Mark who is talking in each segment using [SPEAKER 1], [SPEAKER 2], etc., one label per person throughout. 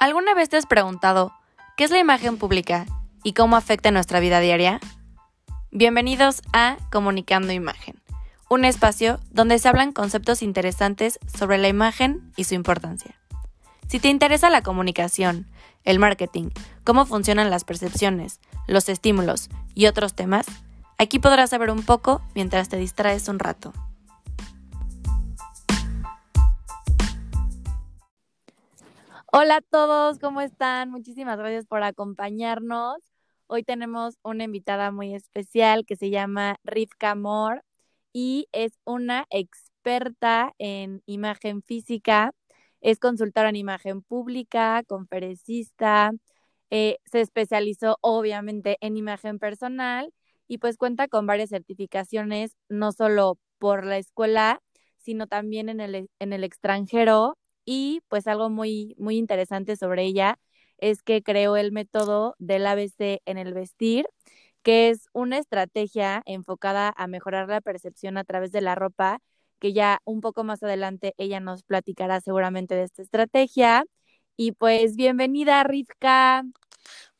[SPEAKER 1] ¿Alguna vez te has preguntado qué es la imagen pública y cómo afecta nuestra vida diaria? Bienvenidos a Comunicando Imagen, un espacio donde se hablan conceptos interesantes sobre la imagen y su importancia. Si te interesa la comunicación, el marketing, cómo funcionan las percepciones, los estímulos y otros temas, aquí podrás saber un poco mientras te distraes un rato. Hola a todos, ¿cómo están? Muchísimas gracias por acompañarnos. Hoy tenemos una invitada muy especial que se llama Rivka Moore y es una experta en imagen física, es consultora en imagen pública, conferencista, eh, se especializó obviamente en imagen personal y pues cuenta con varias certificaciones, no solo por la escuela, sino también en el, en el extranjero y pues algo muy, muy interesante sobre ella es que creó el método del ABC en el vestir, que es una estrategia enfocada a mejorar la percepción a través de la ropa, que ya un poco más adelante ella nos platicará seguramente de esta estrategia. Y pues bienvenida, Rivka.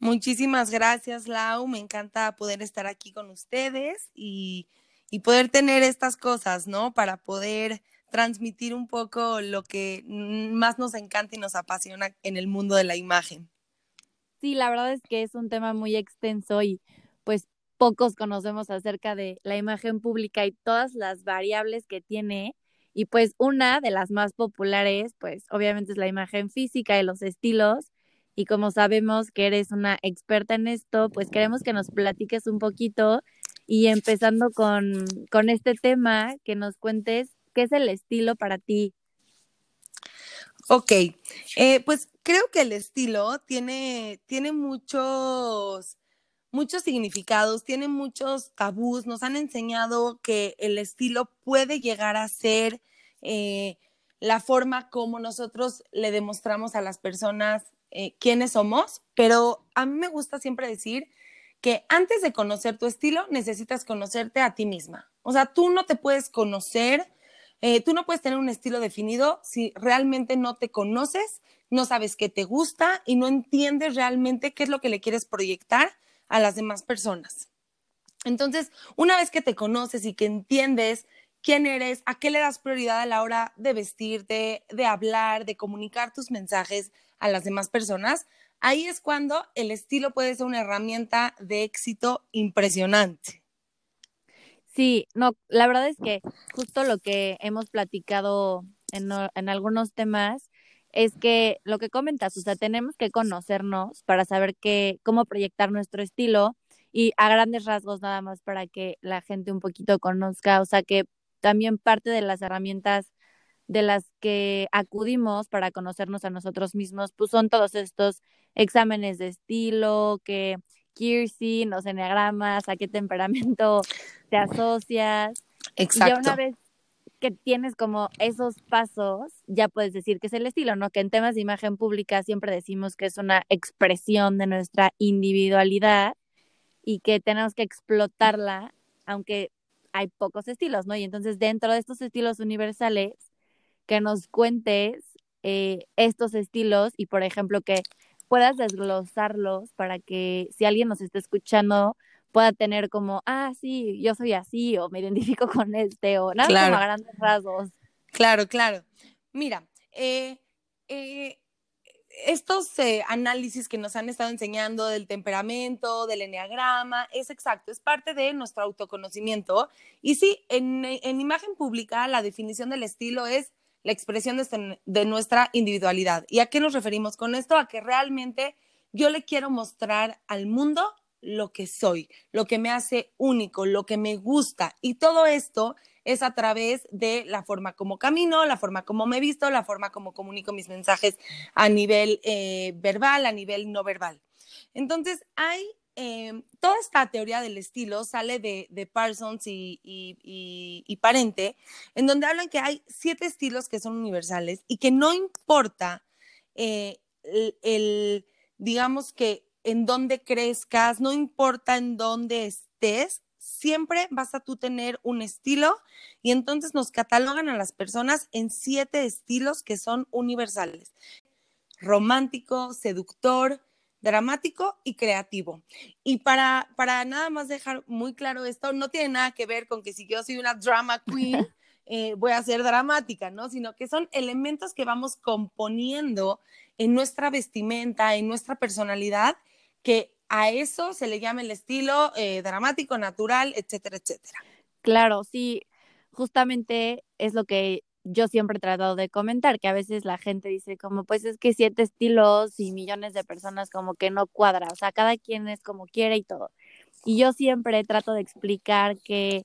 [SPEAKER 2] Muchísimas gracias, Lau. Me encanta poder estar aquí con ustedes y, y poder tener estas cosas, ¿no? Para poder transmitir un poco lo que más nos encanta y nos apasiona en el mundo de la imagen.
[SPEAKER 1] Sí, la verdad es que es un tema muy extenso y pues pocos conocemos acerca de la imagen pública y todas las variables que tiene. Y pues una de las más populares, pues obviamente es la imagen física y los estilos. Y como sabemos que eres una experta en esto, pues queremos que nos platiques un poquito y empezando con, con este tema, que nos cuentes ¿Qué es el estilo para ti?
[SPEAKER 2] Ok, eh, pues creo que el estilo tiene, tiene muchos, muchos significados, tiene muchos tabús. Nos han enseñado que el estilo puede llegar a ser eh, la forma como nosotros le demostramos a las personas eh, quiénes somos, pero a mí me gusta siempre decir que antes de conocer tu estilo necesitas conocerte a ti misma. O sea, tú no te puedes conocer eh, tú no puedes tener un estilo definido si realmente no te conoces, no sabes qué te gusta y no entiendes realmente qué es lo que le quieres proyectar a las demás personas. Entonces, una vez que te conoces y que entiendes quién eres, a qué le das prioridad a la hora de vestirte, de hablar, de comunicar tus mensajes a las demás personas, ahí es cuando el estilo puede ser una herramienta de éxito impresionante.
[SPEAKER 1] Sí, no, la verdad es que justo lo que hemos platicado en, en algunos temas es que lo que comentas, o sea, tenemos que conocernos para saber qué, cómo proyectar nuestro estilo y a grandes rasgos nada más para que la gente un poquito conozca, o sea, que también parte de las herramientas de las que acudimos para conocernos a nosotros mismos, pues son todos estos exámenes de estilo, que Kirsi, los enneagramas, a qué temperamento te asocias.
[SPEAKER 2] Exacto.
[SPEAKER 1] Y ya una vez que tienes como esos pasos, ya puedes decir que es el estilo, ¿no? Que en temas de imagen pública siempre decimos que es una expresión de nuestra individualidad y que tenemos que explotarla, aunque hay pocos estilos, ¿no? Y entonces dentro de estos estilos universales, que nos cuentes eh, estos estilos y, por ejemplo, que puedas desglosarlos para que si alguien nos está escuchando pueda tener como, ah, sí, yo soy así, o me identifico con este, o nada claro. como a grandes rasgos.
[SPEAKER 2] Claro, claro. Mira, eh, eh, estos eh, análisis que nos han estado enseñando del temperamento, del enneagrama, es exacto, es parte de nuestro autoconocimiento. Y sí, en, en imagen pública la definición del estilo es la expresión de, de, nuestra individualidad. ¿Y a qué nos referimos con esto? A que realmente yo le quiero mostrar al mundo lo que soy, lo que me hace único, lo que me gusta. Y todo esto es a través de la forma como camino, la forma como me visto, la forma como comunico mis mensajes a nivel eh, verbal, a nivel no verbal. Entonces, hay eh, toda esta teoría del estilo sale de, Parsons y, Parente, en donde hablan que hay siete estilos que son universales y que no importa eh, el, el, digamos que en dónde crezcas, no importa en dónde estés, siempre vas a tú tener un estilo y entonces nos catalogan a las personas en siete estilos que son universales. romántico, seductor, dramático y creativo. Y para, para nada más dejar muy claro esto, no tiene nada que ver con que si yo soy una drama queen, eh, voy a ser dramática, ¿no? Sino que son elementos que vamos componiendo en nuestra vestimenta, en nuestra personalidad, que a eso se le llama el estilo eh, dramático, natural, etcétera, etcétera.
[SPEAKER 1] Claro, sí, justamente es lo que yo siempre he tratado de comentar, que a veces la gente dice como, pues es que siete estilos y millones de personas como que no cuadra, o sea, cada quien es como quiere y todo. Y yo siempre trato de explicar que,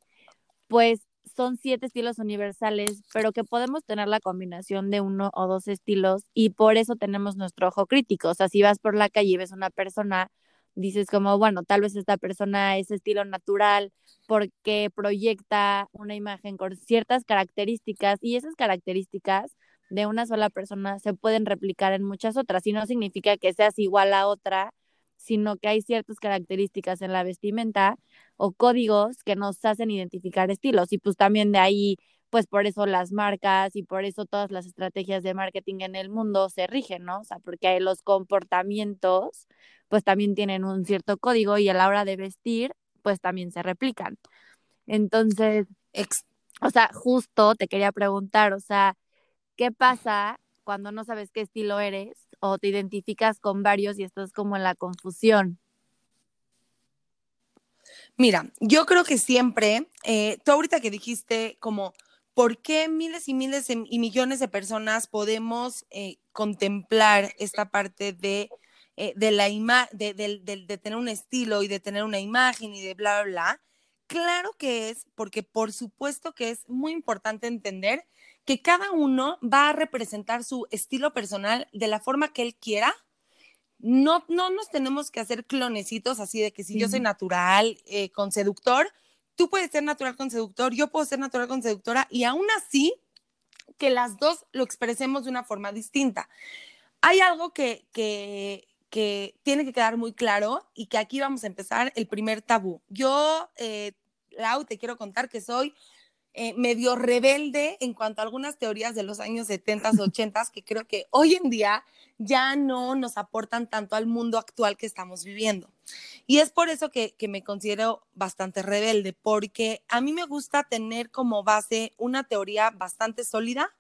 [SPEAKER 1] pues, son siete estilos universales, pero que podemos tener la combinación de uno o dos estilos y por eso tenemos nuestro ojo crítico. O sea, si vas por la calle y ves una persona, dices como, bueno, tal vez esta persona es estilo natural porque proyecta una imagen con ciertas características y esas características de una sola persona se pueden replicar en muchas otras y no significa que seas igual a otra, sino que hay ciertas características en la vestimenta o códigos que nos hacen identificar estilos y pues también de ahí pues por eso las marcas y por eso todas las estrategias de marketing en el mundo se rigen, ¿no? O sea, porque los comportamientos pues también tienen un cierto código y a la hora de vestir pues también se replican. Entonces, o sea, justo te quería preguntar, o sea, ¿qué pasa cuando no sabes qué estilo eres o te identificas con varios y estás como en la confusión?
[SPEAKER 2] Mira, yo creo que siempre, eh, tú ahorita que dijiste como, ¿por qué miles y miles y millones de personas podemos eh, contemplar esta parte de, eh, de la de, de, tener un estilo y de tener una imagen y de bla, bla, bla? Claro que es, porque por supuesto que es muy importante entender que cada uno va a representar su estilo personal de la forma que él quiera no, no nos tenemos que hacer clonecitos así de que si yo soy natural eh, con seductor, tú puedes ser natural con seductor, yo puedo ser natural con seductora y aún así que las dos lo expresemos de una forma distinta. Hay algo que, que, que tiene que quedar muy claro y que aquí vamos a empezar el primer tabú. Yo, eh, Lau, te quiero contar que soy eh, medio rebelde en cuanto a algunas teorías de los años 70, 80, que creo que hoy en día ya no nos aportan tanto al mundo actual que estamos viviendo. Y es por eso que, me considero bastante rebelde, porque a mí me gusta tener como base una teoría bastante sólida,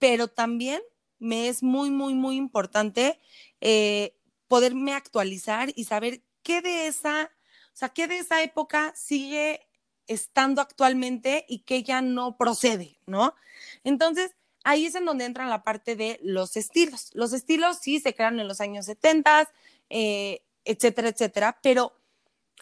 [SPEAKER 2] pero también me es muy, muy, muy importante eh, poderme actualizar y saber qué de esa, o sea, qué de esa época sigue estando actualmente y qué ya no procede, ¿no? Entonces, ahí es en donde entra la parte de los estilos. Los estilos sí se crean en los años 70, eh, etcétera, etcétera, pero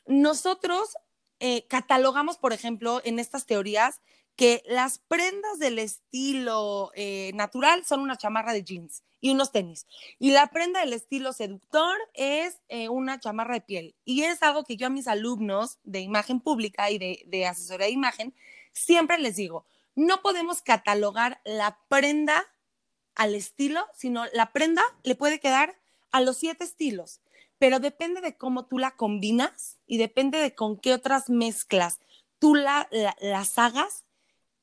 [SPEAKER 2] nosotros eh, catalogamos, por ejemplo, en estas teorías que las prendas del estilo eh, natural son una chamarra de jeans y unos tenis. Y la prenda del estilo seductor es una chamarra de piel. Y es algo que yo a mis alumnos de imagen pública y de, de asesoría de imagen siempre les digo, no podemos catalogar la prenda al estilo, sino la prenda le puede quedar a los siete estilos, pero depende de cómo tú la combinas y depende de con qué otras mezclas tú la, las hagas,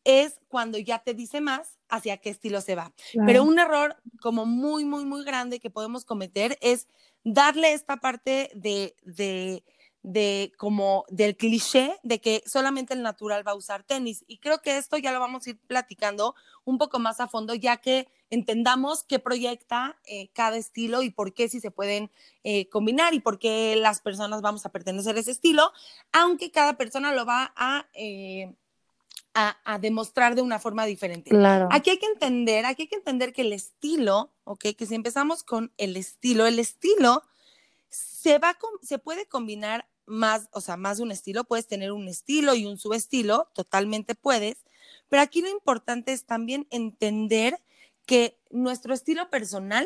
[SPEAKER 2] es cuando ya te dice más hacia qué estilo se va. Pero un error como muy, muy, muy grande que podemos cometer es darle esta parte de, de de como del cliché de que solamente el natural va a usar tenis. Y creo que esto ya lo vamos a ir platicando un poco más a fondo, ya que entendamos qué proyecta eh, cada estilo y por qué si se pueden eh, combinar y por qué las personas vamos a pertenecer a ese estilo, aunque cada persona lo va a... Eh, a, demostrar de una forma diferente.
[SPEAKER 1] Claro.
[SPEAKER 2] Aquí hay que entender, aquí hay que entender que el estilo, ok, que si empezamos con el estilo, el estilo se va, se puede combinar más, o sea, más de un estilo, puedes tener un estilo y un subestilo, totalmente puedes, pero aquí lo importante es también entender que nuestro estilo personal,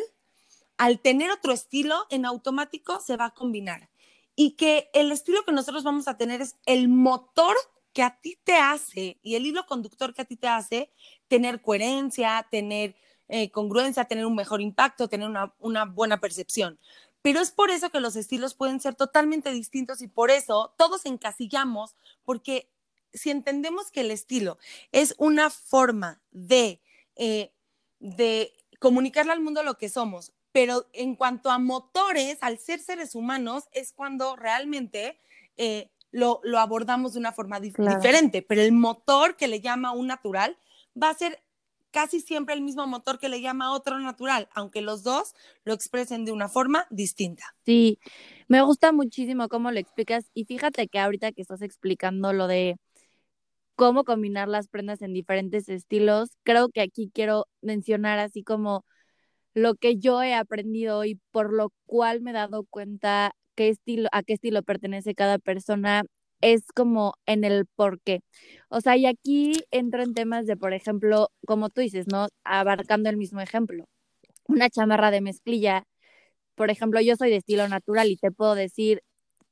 [SPEAKER 2] al tener otro estilo, en automático se va a combinar y que el estilo que nosotros vamos a tener es el motor que a ti te hace y el hilo conductor que a ti te hace tener coherencia, tener eh, congruencia, tener un mejor impacto, tener una, buena percepción. Pero es por eso que los estilos pueden ser totalmente distintos y por eso todos encasillamos, porque si entendemos que el estilo es una forma de, eh, de comunicarle al mundo lo que somos, pero en cuanto a motores, al ser seres humanos, es cuando realmente eh, lo, lo, abordamos de una forma claro. diferente, pero el motor que le llama un natural va a ser casi siempre el mismo motor que le llama otro natural, aunque los dos lo expresen de una forma distinta.
[SPEAKER 1] Sí, me gusta muchísimo cómo lo explicas y fíjate que ahorita que estás explicando lo de cómo combinar las prendas en diferentes estilos, creo que aquí quiero mencionar así como lo que yo he aprendido y por lo cual me he dado cuenta qué estilo, a qué estilo pertenece cada persona es como en el por qué. O sea, y aquí entro en temas de, por ejemplo, como tú dices, ¿no? Abarcando el mismo ejemplo. Una chamarra de mezclilla, por ejemplo, yo soy de estilo natural y te puedo decir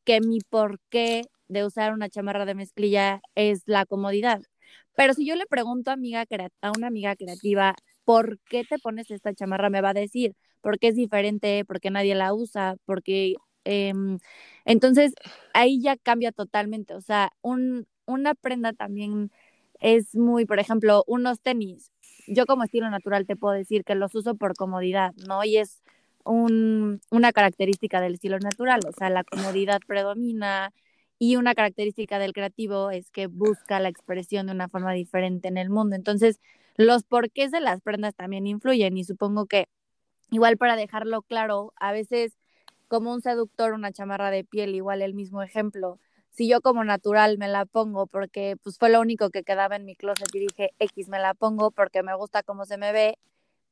[SPEAKER 1] que mi por qué de usar una chamarra de mezclilla es la comodidad. Pero si yo le pregunto a, amiga, a una amiga creativa, ¿por qué te pones esta chamarra? Me va a decir, porque es diferente, porque nadie la usa, porque eh, entonces ahí ya cambia totalmente. O sea, un, una prenda también es muy, por ejemplo, unos tenis. Yo como estilo natural te puedo decir que los uso por comodidad, ¿no? Y es un, una característica del estilo natural, o sea, la comodidad predomina y una característica del creativo es que busca la expresión de una forma diferente en el mundo. Entonces, los porqués de las prendas también influyen y supongo que igual para dejarlo claro, a veces como un seductor una chamarra de piel, igual el mismo ejemplo. Si yo como natural me la pongo porque pues fue lo único que quedaba en mi closet y dije X me la pongo porque me gusta cómo se me ve,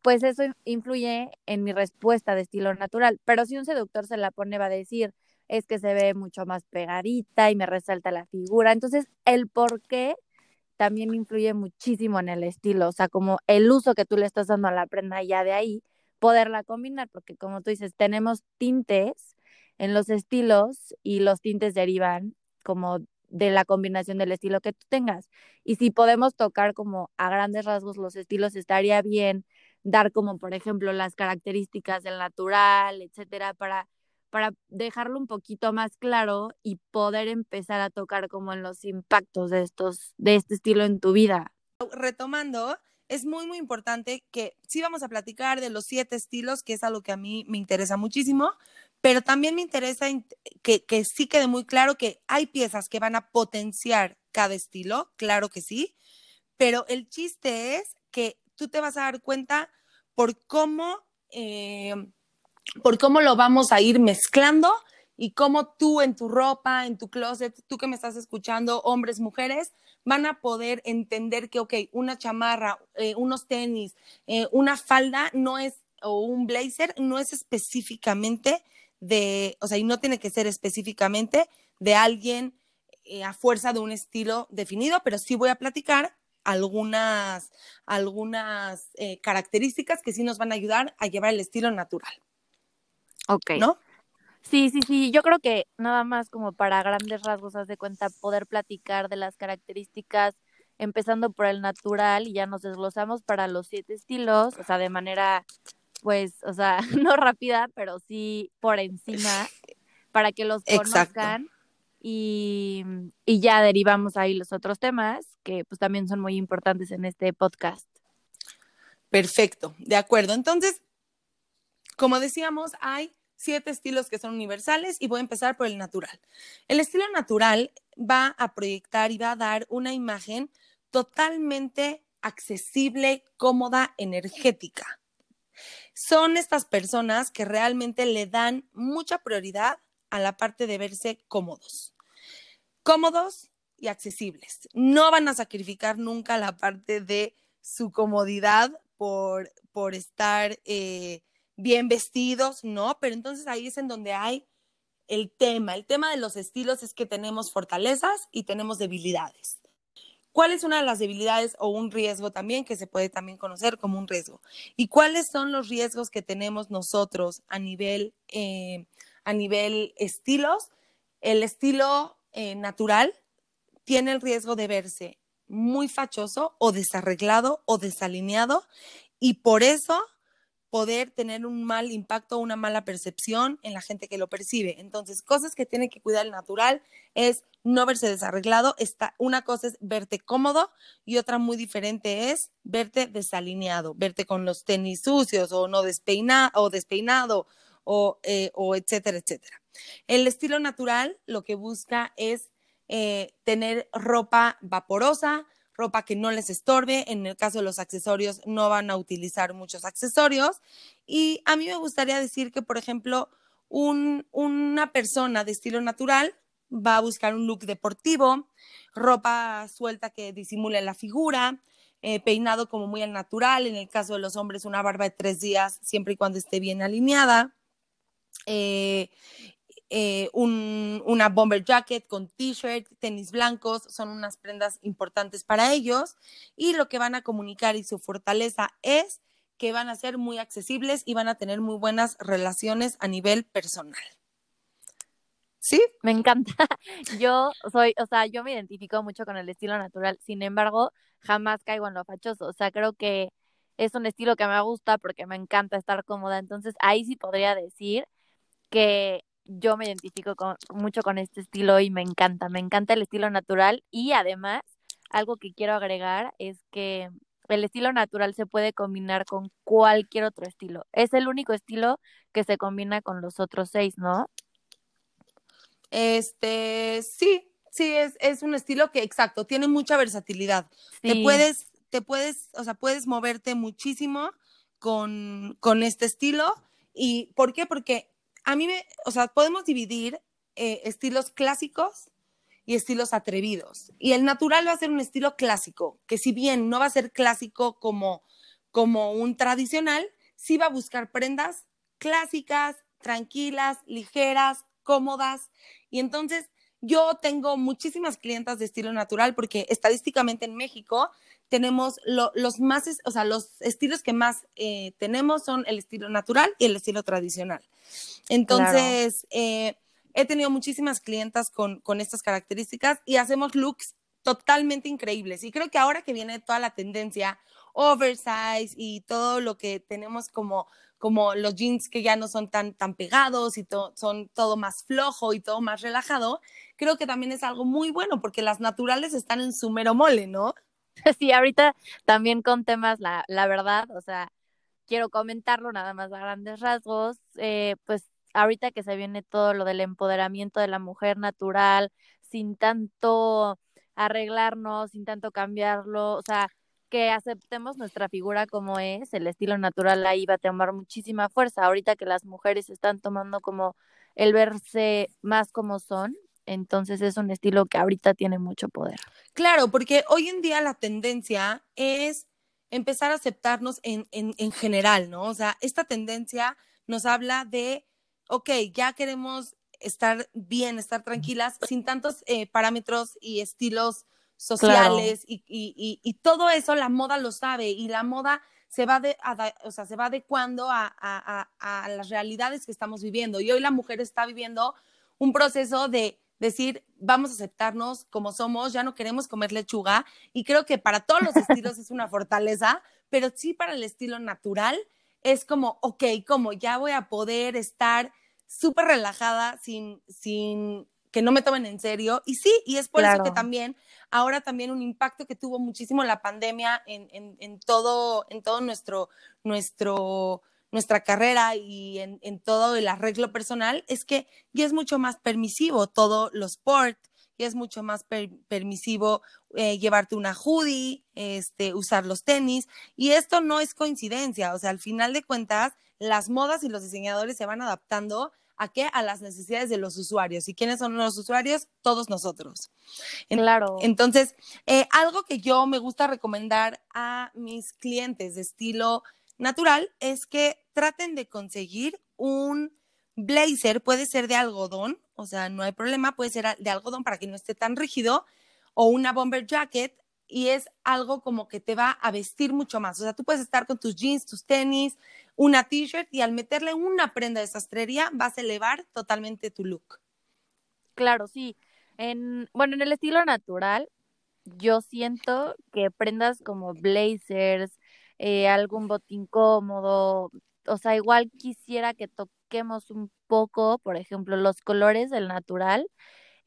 [SPEAKER 1] pues eso influye en mi respuesta de estilo natural. Pero si un seductor se la pone va a decir es que se ve mucho más pegadita y me resalta la figura. Entonces, el por qué también influye muchísimo en el estilo, o sea, como el uso que tú le estás dando a la prenda ya de ahí, poderla combinar, porque como tú dices, tenemos tintes en los estilos y los tintes derivan como de la combinación del estilo que tú tengas. Y si podemos tocar como a grandes rasgos los estilos, estaría bien dar como, por ejemplo, las características del natural, etcétera, para para dejarlo un poquito más claro y poder empezar a tocar como en los impactos de estos de este estilo en tu vida.
[SPEAKER 2] Retomando, es muy muy importante que sí vamos a platicar de los siete estilos, que es algo que a mí me interesa muchísimo, pero también me interesa que, que sí quede muy claro que hay piezas que van a potenciar cada estilo, claro que sí, pero el chiste es que tú te vas a dar cuenta por cómo eh, por cómo lo vamos a ir mezclando y cómo tú en tu ropa, en tu closet, tú que me estás escuchando, hombres, mujeres, van a poder entender que, ok, una chamarra, eh, unos tenis, eh, una falda no es, o un blazer, no es específicamente de, o sea, y no tiene que ser específicamente de alguien eh, a fuerza de un estilo definido, pero sí voy a platicar algunas, algunas características que sí nos van a ayudar a llevar el estilo natural.
[SPEAKER 1] Ok.
[SPEAKER 2] ¿No?
[SPEAKER 1] Sí, sí, sí. Yo creo que nada más como para grandes rasgos, haz de cuenta, poder platicar de las características, empezando por el natural y ya nos desglosamos para los siete estilos, o sea, de manera, pues, o sea, no rápida, pero sí por encima, para que los conozcan. Y, y ya derivamos ahí los otros temas que pues también son muy importantes en este podcast.
[SPEAKER 2] Perfecto, de acuerdo. Entonces, como decíamos, hay siete estilos que son universales y voy a empezar por el natural. El estilo natural va a proyectar y va a dar una imagen totalmente accesible, cómoda, energética. Son estas personas que realmente le dan mucha prioridad a la parte de verse cómodos. Cómodos y accesibles. No van a sacrificar nunca la parte de su comodidad por, por estar eh, bien vestidos, ¿no? Pero entonces ahí es en donde hay el tema. El tema de los estilos es que tenemos fortalezas y tenemos debilidades. ¿Cuál es una de las debilidades o un riesgo también que se puede también conocer como un riesgo? ¿Y cuáles son los riesgos que tenemos nosotros a nivel, eh, a nivel estilos? El estilo eh, natural tiene el riesgo de verse muy fachoso o desarreglado o desalineado y por eso poder tener un mal impacto, una mala percepción en la gente que lo percibe. Entonces, cosas que tiene que cuidar el natural es no verse desarreglado. Esta, una cosa es verte cómodo y otra muy diferente es verte desalineado, verte con los tenis sucios o no despeinado o despeinado o, eh, o etcétera, etcétera. El estilo natural lo que busca es eh, tener ropa vaporosa, ropa que no les estorbe. En el caso de los accesorios, no van a utilizar muchos accesorios. Y a mí me gustaría decir que, por ejemplo, una persona de estilo natural va a buscar un look deportivo, ropa suelta que disimule la figura, eh, peinado como muy al natural. En el caso de los hombres, una barba de tres días, siempre y cuando esté bien alineada. Eh, eh, una bomber jacket con t-shirt, tenis blancos, son unas prendas importantes para ellos y lo que van a comunicar y su fortaleza es que van a ser muy accesibles y van a tener muy buenas relaciones a nivel personal. ¿Sí?
[SPEAKER 1] Me encanta. Yo soy, o sea, yo me identifico mucho con el estilo natural, sin embargo, jamás caigo en lo fachoso, o sea, creo que es un estilo que me gusta porque me encanta estar cómoda, entonces ahí sí podría decir que yo me identifico mucho con este estilo y me encanta, me encanta el estilo natural y además algo que quiero agregar es que el estilo natural se puede combinar con cualquier otro estilo. Es el único estilo que se combina con los otros seis, ¿no?
[SPEAKER 2] Este, sí, sí, es, es un estilo que, exacto, tiene mucha versatilidad. Te puedes, te puedes, o sea, puedes moverte muchísimo con, con este estilo. ¿Y por qué? Porque a mí me, o sea, podemos dividir eh, estilos clásicos y estilos atrevidos. Y el natural va a ser un estilo clásico, que si bien no va a ser clásico como, como un tradicional, sí va a buscar prendas clásicas, tranquilas, ligeras, cómodas. Y entonces yo tengo muchísimas clientas de estilo natural porque estadísticamente en México tenemos los más, o sea, los estilos que más eh, tenemos son el estilo natural y el estilo tradicional. Entonces, eh, he tenido muchísimas clientas con, con estas características y hacemos looks totalmente increíbles. Y creo que ahora que viene toda la tendencia oversize y todo lo que tenemos como como los jeans que ya no son tan, tan pegados y son todo más flojo y todo más relajado, creo que también es algo muy bueno porque las naturales están en su mero mole, ¿no?
[SPEAKER 1] Sí, ahorita también con temas, la, la verdad, o sea, quiero comentarlo nada más a grandes rasgos, eh, pues ahorita que se viene todo lo del empoderamiento de la mujer natural, sin tanto arreglarnos, sin tanto cambiarlo, o sea, que aceptemos nuestra figura como es, el estilo natural ahí va a tomar muchísima fuerza. Ahorita que las mujeres están tomando como el verse más como son, entonces es un estilo que ahorita tiene mucho poder.
[SPEAKER 2] Claro, porque hoy en día la tendencia es empezar a aceptarnos en, en, general, ¿no? O sea, esta tendencia nos habla de, ok, ya queremos estar bien, estar tranquilas, sin tantos eh, parámetros y estilos sociales y, y, y, todo eso la moda lo sabe y la moda se va, de, o sea, se va adecuando a, a, a, las realidades que estamos viviendo. Y hoy la mujer está viviendo un proceso de decir, vamos a aceptarnos como somos, ya no queremos comer lechuga. Y creo que para todos los estilos es una fortaleza, pero sí para el estilo natural es como, ok, como ya voy a poder estar súper relajada sin, sin que no me tomen en serio. Y sí, y es por eso que también, ahora también un impacto que tuvo muchísimo la pandemia en, en, en todo, en todo nuestro, nuestro, nuestra carrera y en, en, todo el arreglo personal es que ya es mucho más permisivo todo los sport, ya es mucho más permisivo eh, llevarte una hoodie, este, usar los tenis, y esto no es coincidencia, o sea, al final de cuentas, las modas y los diseñadores se van adaptando ¿A qué? A las necesidades de los usuarios. ¿Y quiénes son los usuarios? Todos nosotros.
[SPEAKER 1] Claro.
[SPEAKER 2] Entonces, eh, algo que yo me gusta recomendar a mis clientes de estilo natural es que traten de conseguir un blazer, puede ser de algodón, o sea, no hay problema, puede ser de algodón para que no esté tan rígido, o una bomber jacket, y es algo como que te va a vestir mucho más. O sea, tú puedes estar con tus jeans, tus tenis, una t-shirt y al meterle una prenda de sastrería vas a elevar totalmente tu look.
[SPEAKER 1] Claro, sí. En, bueno, en el estilo natural, yo siento que prendas como blazers, eh, algún botín cómodo, o sea, igual quisiera que toquemos un poco, por ejemplo, los colores del natural.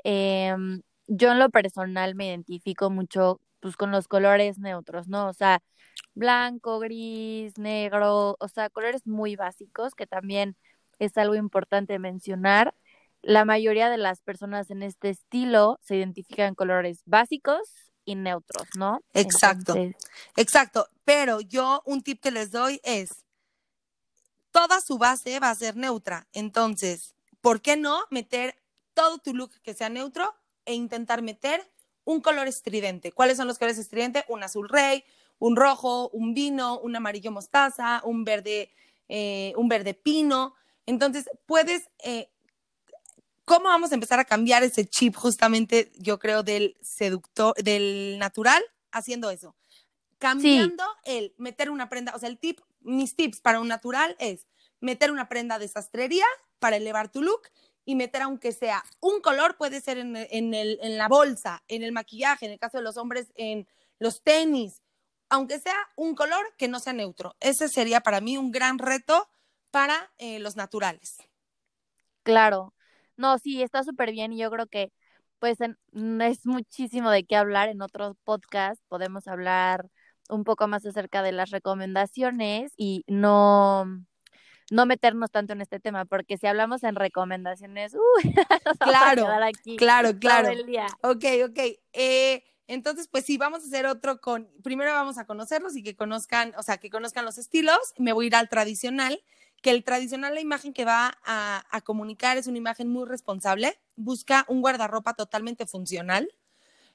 [SPEAKER 1] Em, yo en lo personal me identifico mucho pues con los colores neutros, ¿no? O sea, blanco, gris, negro, o sea, colores muy básicos que también es algo importante mencionar. La mayoría de las personas en este estilo se identifican colores básicos y neutros, ¿no?
[SPEAKER 2] Exacto, exacto. Pero yo un tip que les doy es, toda su base va a ser neutra. Entonces, ¿por qué no meter todo tu look que sea neutro e intentar meter un color estridente? ¿Cuáles son los colores estridentes? Un azul rey, un rojo, un vino, un amarillo mostaza, un verde, eh, un verde pino. Entonces, puedes eh, ¿Cómo vamos a empezar a cambiar ese chip justamente, yo creo, del seductor, del natural, haciendo eso? Cambiando el meter una prenda, o sea, el tip, mis tips para un natural es meter una prenda de sastrería para elevar tu look y meter aunque sea un color, puede ser en, en, el, en la bolsa, en el maquillaje, en el caso de los hombres, en los tenis, aunque sea un color que no sea neutro. Ese sería para mí un gran reto para eh, los naturales.
[SPEAKER 1] Claro, no, sí, está súper bien y yo creo que pues mm, es muchísimo de qué hablar. En otros podcast podemos hablar un poco más acerca de las recomendaciones y no, no meternos tanto en este tema, porque si hablamos en recomendaciones, uy,
[SPEAKER 2] claro, aquí claro, claro. el día. Ok, ok. Eh, entonces, pues sí, vamos a hacer otro con, primero vamos a conocerlos y que conozcan, o sea, que conozcan los estilos. Me voy a ir al tradicional que el tradicional, la imagen que va a, comunicar es una imagen muy responsable, busca un guardarropa totalmente funcional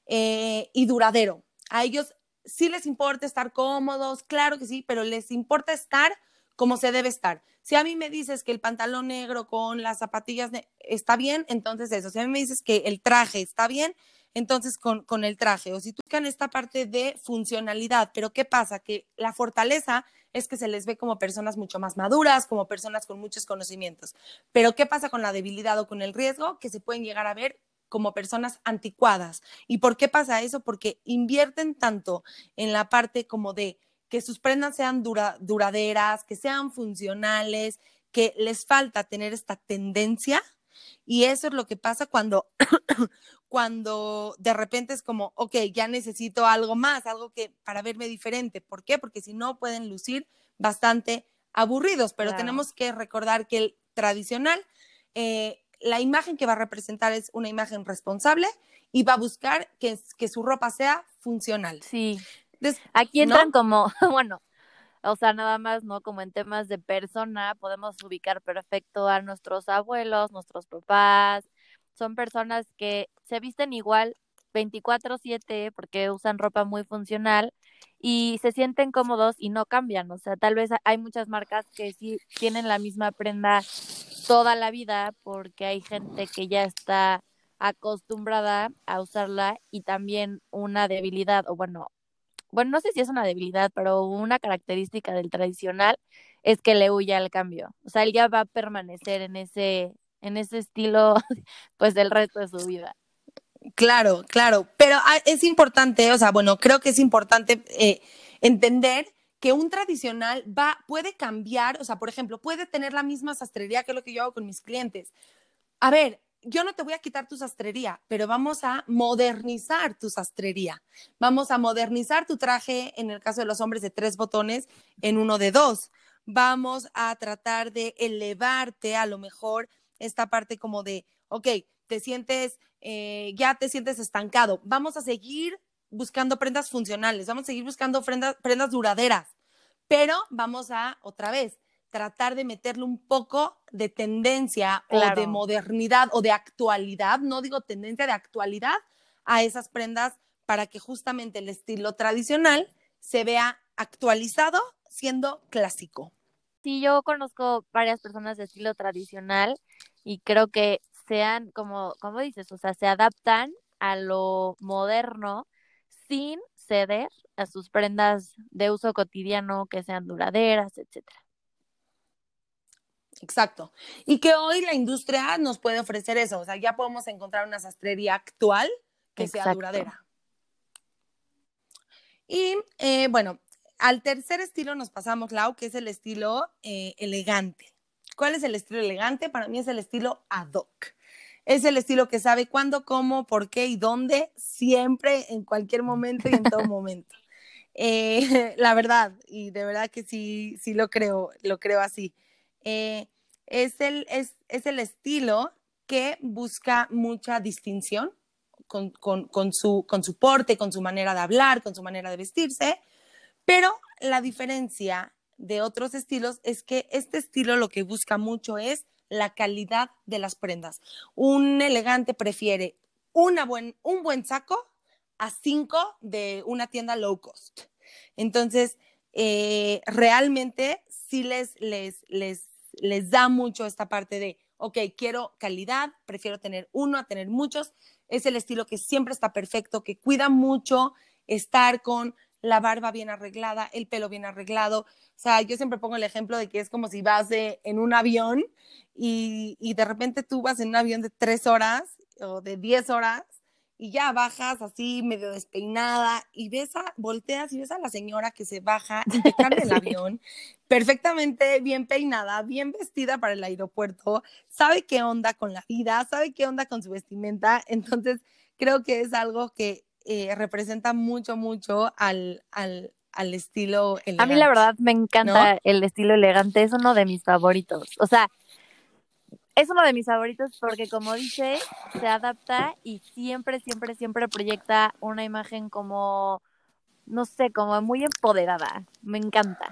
[SPEAKER 2] eh, y duradero. A ellos sí les importa estar cómodos, claro que sí, pero les importa estar como se debe estar. Si a mí me dices que el pantalón negro con las zapatillas está bien, entonces eso. Si a mí me dices que el traje está bien, entonces con, con el traje. O si buscan esta parte de funcionalidad, pero ¿qué pasa? Que la fortaleza es que se les ve como personas mucho más maduras, como personas con muchos conocimientos. Pero ¿qué pasa con la debilidad o con el riesgo? Que se pueden llegar a ver como personas anticuadas. ¿Y por qué pasa eso? Porque invierten tanto en la parte como de que sus prendas sean duraderas, que sean funcionales, que les falta tener esta tendencia. Y eso es lo que pasa cuando, cuando de repente es como, ok, ya necesito algo más, algo que para verme diferente. ¿Por qué? Porque si no pueden lucir bastante aburridos, pero tenemos que recordar que el tradicional, eh, la imagen que va a representar es una imagen responsable y va a buscar que, que su ropa sea funcional.
[SPEAKER 1] Sí. Aquí entran como, bueno, o sea, nada más, ¿no? Como en temas de persona, podemos ubicar perfecto a nuestros abuelos, nuestros papás, son personas que se visten igual 24/7 porque usan ropa muy funcional y se sienten cómodos y no cambian. O sea, tal vez hay muchas marcas que sí tienen la misma prenda toda la vida porque hay gente que ya está acostumbrada a usarla y también una debilidad o bueno, bueno, no sé si es una debilidad, pero una característica del tradicional es que le huye al cambio. O sea, él ya va a permanecer en ese en ese estilo pues del resto de su vida.
[SPEAKER 2] Claro, claro, pero ah, es importante, o sea, bueno, creo que es importante eh, entender que un tradicional va, puede cambiar, o sea, por ejemplo, puede tener la misma sastrería que lo que yo hago con mis clientes. A ver, yo no te voy a quitar tu sastrería, pero vamos a modernizar tu sastrería. Vamos a modernizar tu traje, en el caso de los hombres, de tres botones en uno de dos. Vamos a tratar de elevarte a lo mejor esta parte como de, ok, te sientes, eh, ya te sientes estancado, vamos a seguir buscando prendas funcionales, vamos a seguir buscando prendas, prendas duraderas, pero vamos a, otra vez, tratar de meterle un poco de tendencia o de modernidad o de actualidad, no digo tendencia de actualidad a esas prendas para que justamente el estilo tradicional se vea actualizado siendo clásico.
[SPEAKER 1] Sí, yo conozco varias personas de estilo tradicional y creo que sean, como, como dices, o sea, se adaptan a lo moderno sin ceder a sus prendas de uso cotidiano que sean duraderas, etcétera.
[SPEAKER 2] Exacto. Y que hoy la industria nos puede ofrecer eso. O sea, ya podemos encontrar una sastrería actual que sea duradera. Y eh, bueno, al tercer estilo nos pasamos, Lau, que es el estilo eh, elegante. ¿Cuál es el estilo elegante? Para mí es el estilo ad hoc. Es el estilo que sabe cuándo, cómo, por qué y dónde, siempre, en cualquier momento y en todo momento. Eh, la verdad, y de verdad que sí, sí lo creo, lo creo así. Eh, es, el, es, es, el estilo que busca mucha distinción con, con, con, su, con su porte, con su manera de hablar, con su manera de vestirse, pero la diferencia de otros estilos es que este estilo lo que busca mucho es la calidad de las prendas. Un elegante prefiere buen, un buen saco a cinco de una tienda low cost. Entonces, eh, realmente sí les, les, les, les da mucho esta parte de, ok, quiero calidad, prefiero tener uno a tener muchos. Es el estilo que siempre está perfecto, que cuida mucho estar con la barba bien arreglada, el pelo bien arreglado. O sea, yo siempre pongo el ejemplo de que es como si vas en un avión y, y, de repente tú vas en un avión de tres horas o de diez horas y ya bajas así medio despeinada y ves a, volteas y ves a la señora que se baja impecable del avión, perfectamente bien peinada, bien vestida para el aeropuerto, sabe qué onda con la vida, sabe qué onda con su vestimenta, entonces creo que es algo que eh, representa mucho, mucho al, al, al estilo elegante.
[SPEAKER 1] A mí la verdad me encanta ¿no? el estilo elegante, es uno de mis favoritos, o sea, es uno de mis favoritos porque como dice, se adapta y siempre, siempre, siempre proyecta una imagen como, no sé, como muy empoderada. Me encanta.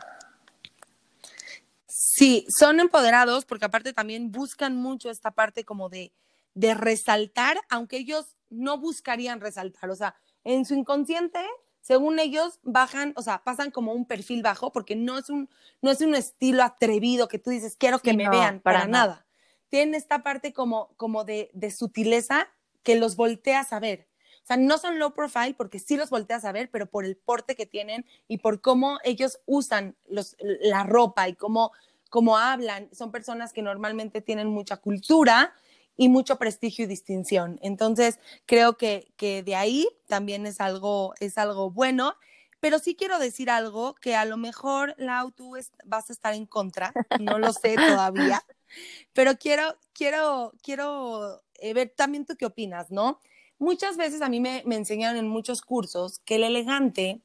[SPEAKER 2] Sí, son empoderados porque aparte también buscan mucho esta parte como de, de resaltar, aunque ellos no buscarían resaltar. O sea, en su inconsciente según ellos, bajan, o sea, pasan como un perfil bajo, porque no es un, no es un estilo atrevido que tú dices, quiero que sí, me no, vean, para, para nada. nada. Tienen esta parte como, como de, de, sutileza que los volteas a ver. O sea, no son low profile porque sí los volteas a ver, pero por el porte que tienen y por cómo ellos usan los, la ropa y cómo, cómo hablan. Son personas que normalmente tienen mucha cultura y mucho prestigio y distinción. Entonces, creo que, que de ahí también es algo, es algo bueno. Pero sí quiero decir algo que a lo mejor, Lau, tú es, vas a estar en contra, no lo sé todavía, pero quiero, quiero, quiero eh, ver también tú qué opinas, ¿no? Muchas veces a mí me, me enseñaron en muchos cursos que el elegante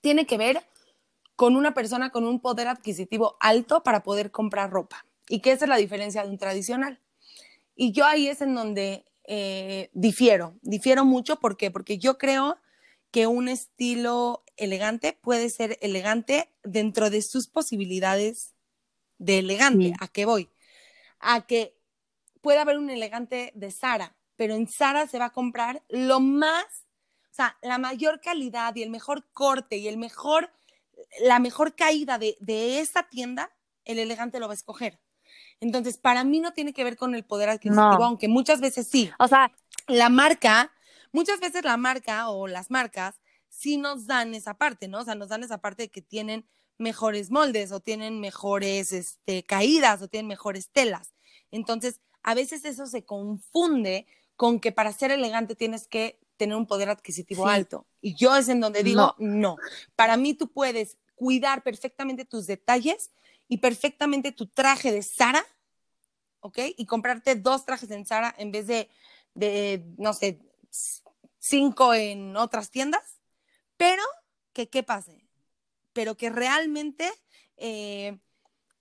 [SPEAKER 2] tiene que ver con una persona con un poder adquisitivo alto para poder comprar ropa y que esa es la diferencia de un tradicional. Y yo ahí es en donde eh, difiero, difiero mucho, ¿por qué? Porque yo creo que un estilo elegante puede ser elegante dentro de sus posibilidades de elegante. Sí. ¿A qué voy? A que puede haber un elegante de Sara, pero en Sara se va a comprar lo más, o sea, la mayor calidad y el mejor corte y el mejor, la mejor caída de, de esa tienda, el elegante lo va a escoger. Entonces, para mí no tiene que ver con el poder adquisitivo, no. aunque muchas veces sí.
[SPEAKER 1] O sea,
[SPEAKER 2] la marca, muchas veces la marca o las marcas sí nos dan esa parte, ¿no? O sea, nos dan esa parte de que tienen mejores moldes o tienen mejores este, caídas o tienen mejores telas. Entonces, a veces eso se confunde con que para ser elegante tienes que tener un poder adquisitivo sí. alto. Y yo es en donde digo, no. no. Para mí tú puedes cuidar perfectamente tus detalles y perfectamente tu traje de Sara, ¿ok? Y comprarte dos trajes en Sara en vez de, de, no sé, cinco en otras tiendas, pero que qué pase, pero que realmente eh,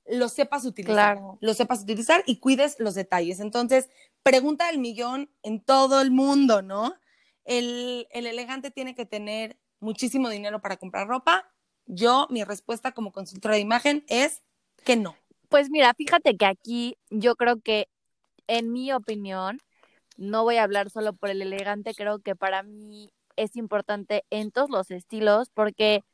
[SPEAKER 2] lo sepas utilizar,
[SPEAKER 1] claro.
[SPEAKER 2] lo sepas utilizar y cuides los detalles. Entonces, pregunta del millón en todo el mundo, ¿no? El, el elegante tiene que tener muchísimo dinero para comprar ropa. Yo, mi respuesta como consultora de imagen es que no?
[SPEAKER 1] Pues mira, fíjate que aquí yo creo que, en mi opinión, no voy a hablar solo por el elegante, creo que para mí es importante en todos los estilos, porque,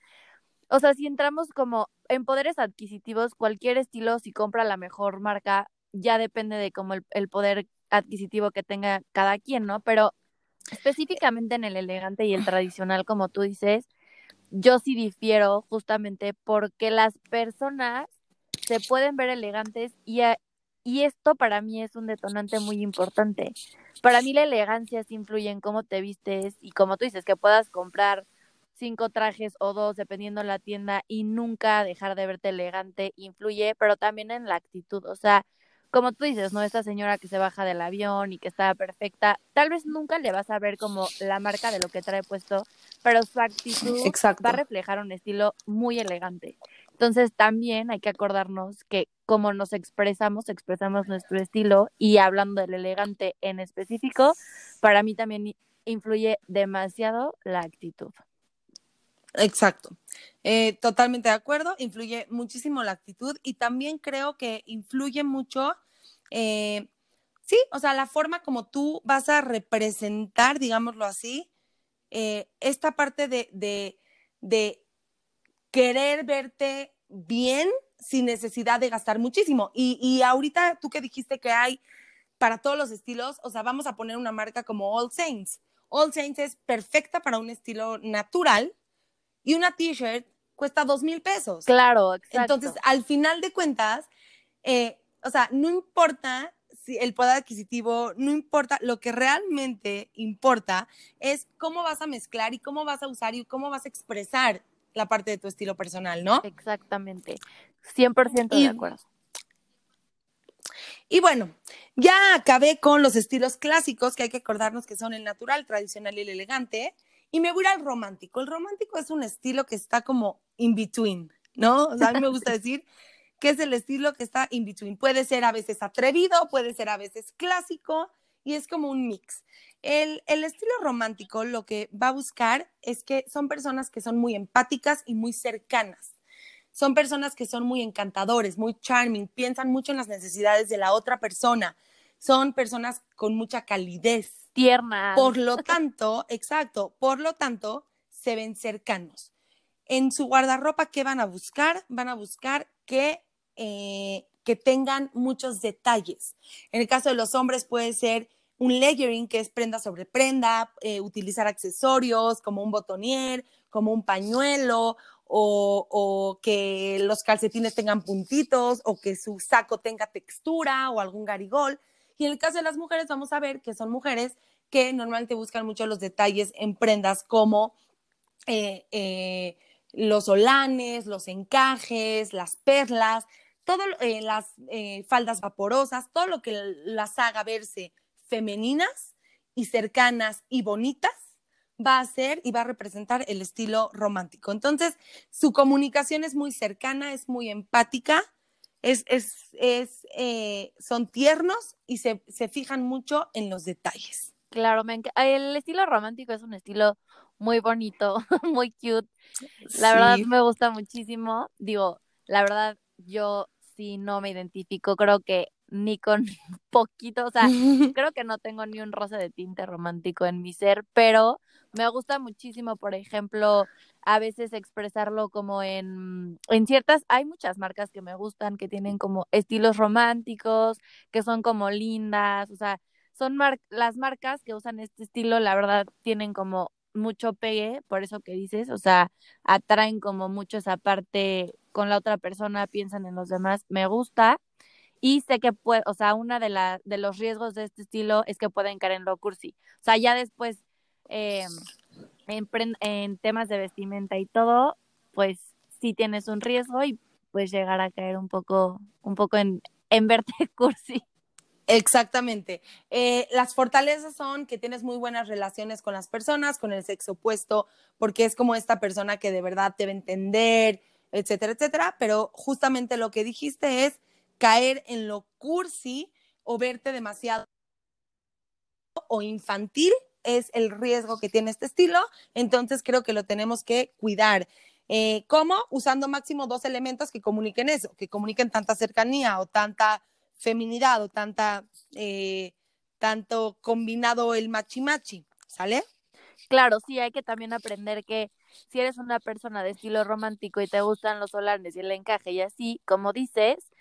[SPEAKER 1] o sea, si entramos como en poderes adquisitivos, cualquier estilo, si compra la mejor marca, ya depende de como el, el poder adquisitivo que tenga cada quien, ¿no? Pero específicamente en el elegante y el tradicional, como tú dices, yo sí difiero justamente porque las personas se pueden ver elegantes y, a, y esto para mí es un detonante muy importante. Para mí la elegancia sí influye en cómo te vistes y como tú dices, que puedas comprar cinco trajes o dos, dependiendo de la tienda, y nunca dejar de verte elegante influye, pero también en la actitud. O sea, como tú dices, ¿no? Esta señora que se baja del avión y que está perfecta, tal vez nunca le vas a ver como la marca de lo que trae puesto, pero su actitud va a reflejar un estilo muy elegante. Entonces también hay que acordarnos que como nos expresamos, expresamos nuestro estilo y hablando del elegante en específico, para mí también influye demasiado la actitud.
[SPEAKER 2] Exacto. Eh, totalmente de acuerdo, influye muchísimo la actitud y también creo que influye mucho, eh, sí, o sea, la forma como tú vas a representar, digámoslo así, eh, esta parte de, de, de querer verte bien sin necesidad de gastar muchísimo. Y, y ahorita tú que dijiste que hay para todos los estilos, o sea, vamos a poner una marca como All Saints. All Saints es perfecta para un estilo natural, y una t-shirt cuesta dos mil pesos.
[SPEAKER 1] Claro, exacto.
[SPEAKER 2] Entonces, al final de cuentas, eh, o sea, no importa si el poder adquisitivo, no importa, lo que realmente importa es cómo vas a mezclar y cómo vas a usar y cómo vas a expresar la parte de tu estilo personal, ¿no?
[SPEAKER 1] Exactamente, 100% de acuerdo.
[SPEAKER 2] Y bueno, ya acabé con los estilos clásicos que hay que acordarnos que son el natural, tradicional y el elegante. Y me voy al romántico. El romántico es un estilo que está como in between, ¿no? O sea, a mí me gusta decir que es el estilo que está in between. Puede ser a veces atrevido, puede ser a veces clásico y es como un mix. El, el, estilo romántico lo que va a buscar es que son personas que son muy empáticas y muy cercanas. Son personas que son muy encantadores, muy charming, piensan mucho en las necesidades de la otra persona. Son personas con mucha calidez,
[SPEAKER 1] tierna.
[SPEAKER 2] Por lo tanto, exacto, por lo tanto, se ven cercanos. En su guardarropa, ¿qué van a buscar? Van a buscar que, eh, que tengan muchos detalles. En el caso de los hombres puede ser un layering, que es prenda sobre prenda, eh, utilizar accesorios como un botonier, como un pañuelo, o, que los calcetines tengan puntitos, o que su saco tenga textura, o algún garigol. Y en el caso de las mujeres, vamos a ver que son mujeres que normalmente buscan mucho los detalles en prendas como eh, eh, los olanes, los encajes, las perlas, todo, eh, las faldas vaporosas, todo lo que las haga verse femeninas y cercanas y bonitas va a ser y va a representar el estilo romántico. Entonces, su comunicación es muy cercana, es muy empática es, es, es eh, son tiernos y se, se, fijan mucho en los detalles.
[SPEAKER 1] Claro, el estilo romántico es un estilo muy bonito, muy cute. La verdad me gusta muchísimo. Digo, la verdad, yo sí no me identifico, creo que ni con poquito, o sea, creo que no tengo ni un roce de tinte romántico en mi ser, pero me gusta muchísimo, por ejemplo, a veces expresarlo como en, en ciertas, hay muchas marcas que me gustan, que tienen como estilos románticos, que son como lindas, o sea, son las marcas que usan este estilo, la verdad, tienen como mucho pegue, por eso que dices, o sea, atraen como mucho esa parte con la otra persona, piensan en los demás, me gusta. Y sé que puede, o sea, una de, de los riesgos de este estilo es que pueden caer en lo cursi. O sea, ya después eh, en, temas de vestimenta y todo, pues sí tienes un riesgo y pues llegar a caer un poco, un poco en, en verte cursi.
[SPEAKER 2] Exactamente. Eh, las fortalezas son que tienes muy buenas relaciones con las personas, con el sexo opuesto, porque es como esta persona que de verdad debe entender, etcétera, etcétera. Pero justamente lo que dijiste es caer en lo cursi o verte demasiado o infantil es el riesgo que tiene este estilo, entonces creo que lo tenemos que cuidar. Eh, ¿Cómo? Usando máximo dos elementos que comuniquen eso, que comuniquen tanta cercanía o tanta feminidad o tanta, eh, tanto combinado el machi machi, ¿sale?
[SPEAKER 1] Claro, sí, hay que también aprender que si eres una persona de estilo romántico y te gustan los solares y el encaje y así, como dices,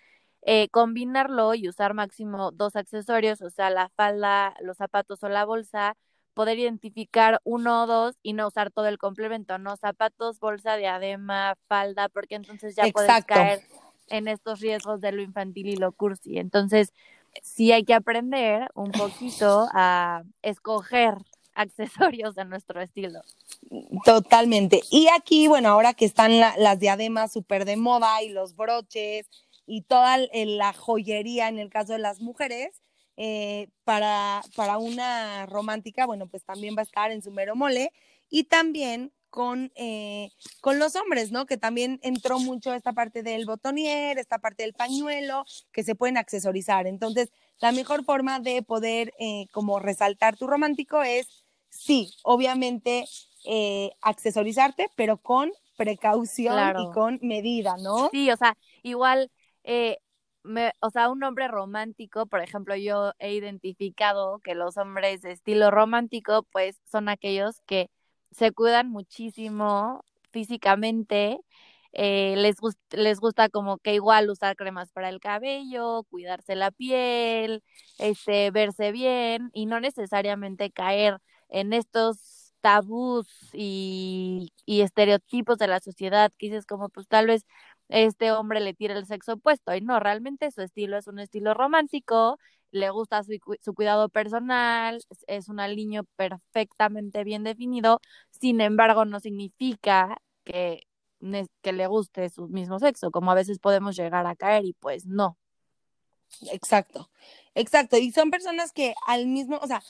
[SPEAKER 1] eh, combinarlo y usar máximo dos accesorios, o sea, la falda, los zapatos o la bolsa, poder identificar uno o dos y no usar todo el complemento, ¿no? Zapatos, bolsa, diadema, falda, porque entonces ya puedes caer en estos riesgos de lo infantil y lo cursi. Entonces, sí hay que aprender un poquito a escoger accesorios de nuestro estilo.
[SPEAKER 2] Totalmente. Y aquí, bueno, ahora que están las diademas súper de moda y los broches y toda la joyería en el caso de las mujeres, eh, para, para una romántica, bueno, pues también va a estar en su mero mole. Y también con, eh, con los hombres, ¿no? Que también entró mucho esta parte del botonier, esta parte del pañuelo, que se pueden accesorizar. Entonces, la mejor forma de poder eh, como resaltar tu romántico es, sí, obviamente, eh, accesorizarte, pero con precaución y con medida, ¿no?
[SPEAKER 1] Sí, o sea, igual, me, o sea, un hombre romántico, por ejemplo, yo he identificado que los hombres de estilo romántico, pues son aquellos que se cuidan muchísimo físicamente, eh, les, les gusta como que igual usar cremas para el cabello, cuidarse la piel, este, verse bien y no necesariamente caer en estos tabús y, y estereotipos de la sociedad que dices como pues tal vez este hombre le tira el sexo opuesto y no, realmente su estilo es un estilo romántico, le gusta su, su cuidado personal, es un aliño perfectamente bien definido, sin embargo no significa que, que le guste su mismo sexo, como a veces podemos llegar a caer y pues no.
[SPEAKER 2] Exacto, exacto. Y son personas que al mismo, o sea,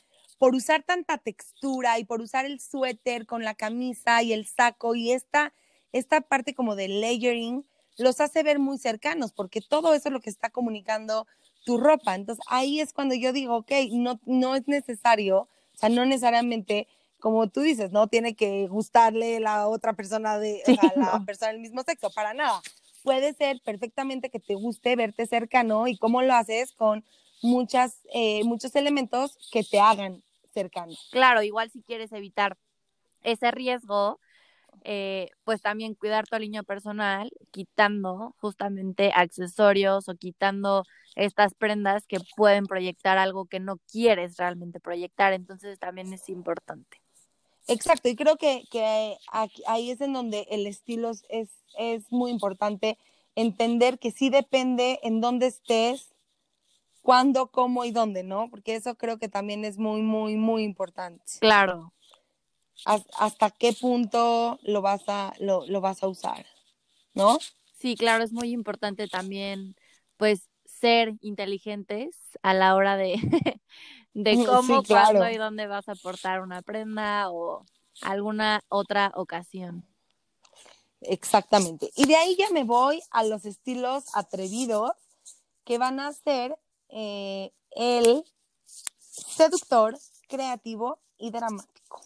[SPEAKER 2] por usar tanta textura y por usar el suéter con la camisa y el saco y esta, esta parte como de layering, los hace ver muy cercanos, porque todo eso es lo que está comunicando tu ropa. Entonces ahí es cuando yo digo, ok, no, no es necesario, o sea, no necesariamente, como tú dices, no tiene que gustarle la otra persona de la persona del mismo sexo, para nada. Puede ser perfectamente que te guste verte cercano y cómo lo haces con muchas, eh, muchos elementos que te hagan cercano.
[SPEAKER 1] Claro, igual si quieres evitar ese riesgo, eh, pues también cuidar tu aliño personal, quitando justamente accesorios o quitando estas prendas que pueden proyectar algo que no quieres realmente proyectar. Entonces también es importante.
[SPEAKER 2] Exacto, y creo que, que ahí es en donde el estilo es, es muy importante entender que sí depende en dónde estés, cuándo, cómo y dónde, ¿no? Porque eso creo que también es muy, muy, muy importante.
[SPEAKER 1] Claro
[SPEAKER 2] hasta qué punto lo vas a, lo, lo vas a usar, ¿no?
[SPEAKER 1] Sí, claro, es muy importante también, pues, ser inteligentes a la hora de, de cómo, cuándo y dónde vas a aportar una prenda o alguna otra ocasión.
[SPEAKER 2] Exactamente. Y de ahí ya me voy a los estilos atrevidos que van a ser eh, el seductor, creativo y dramático.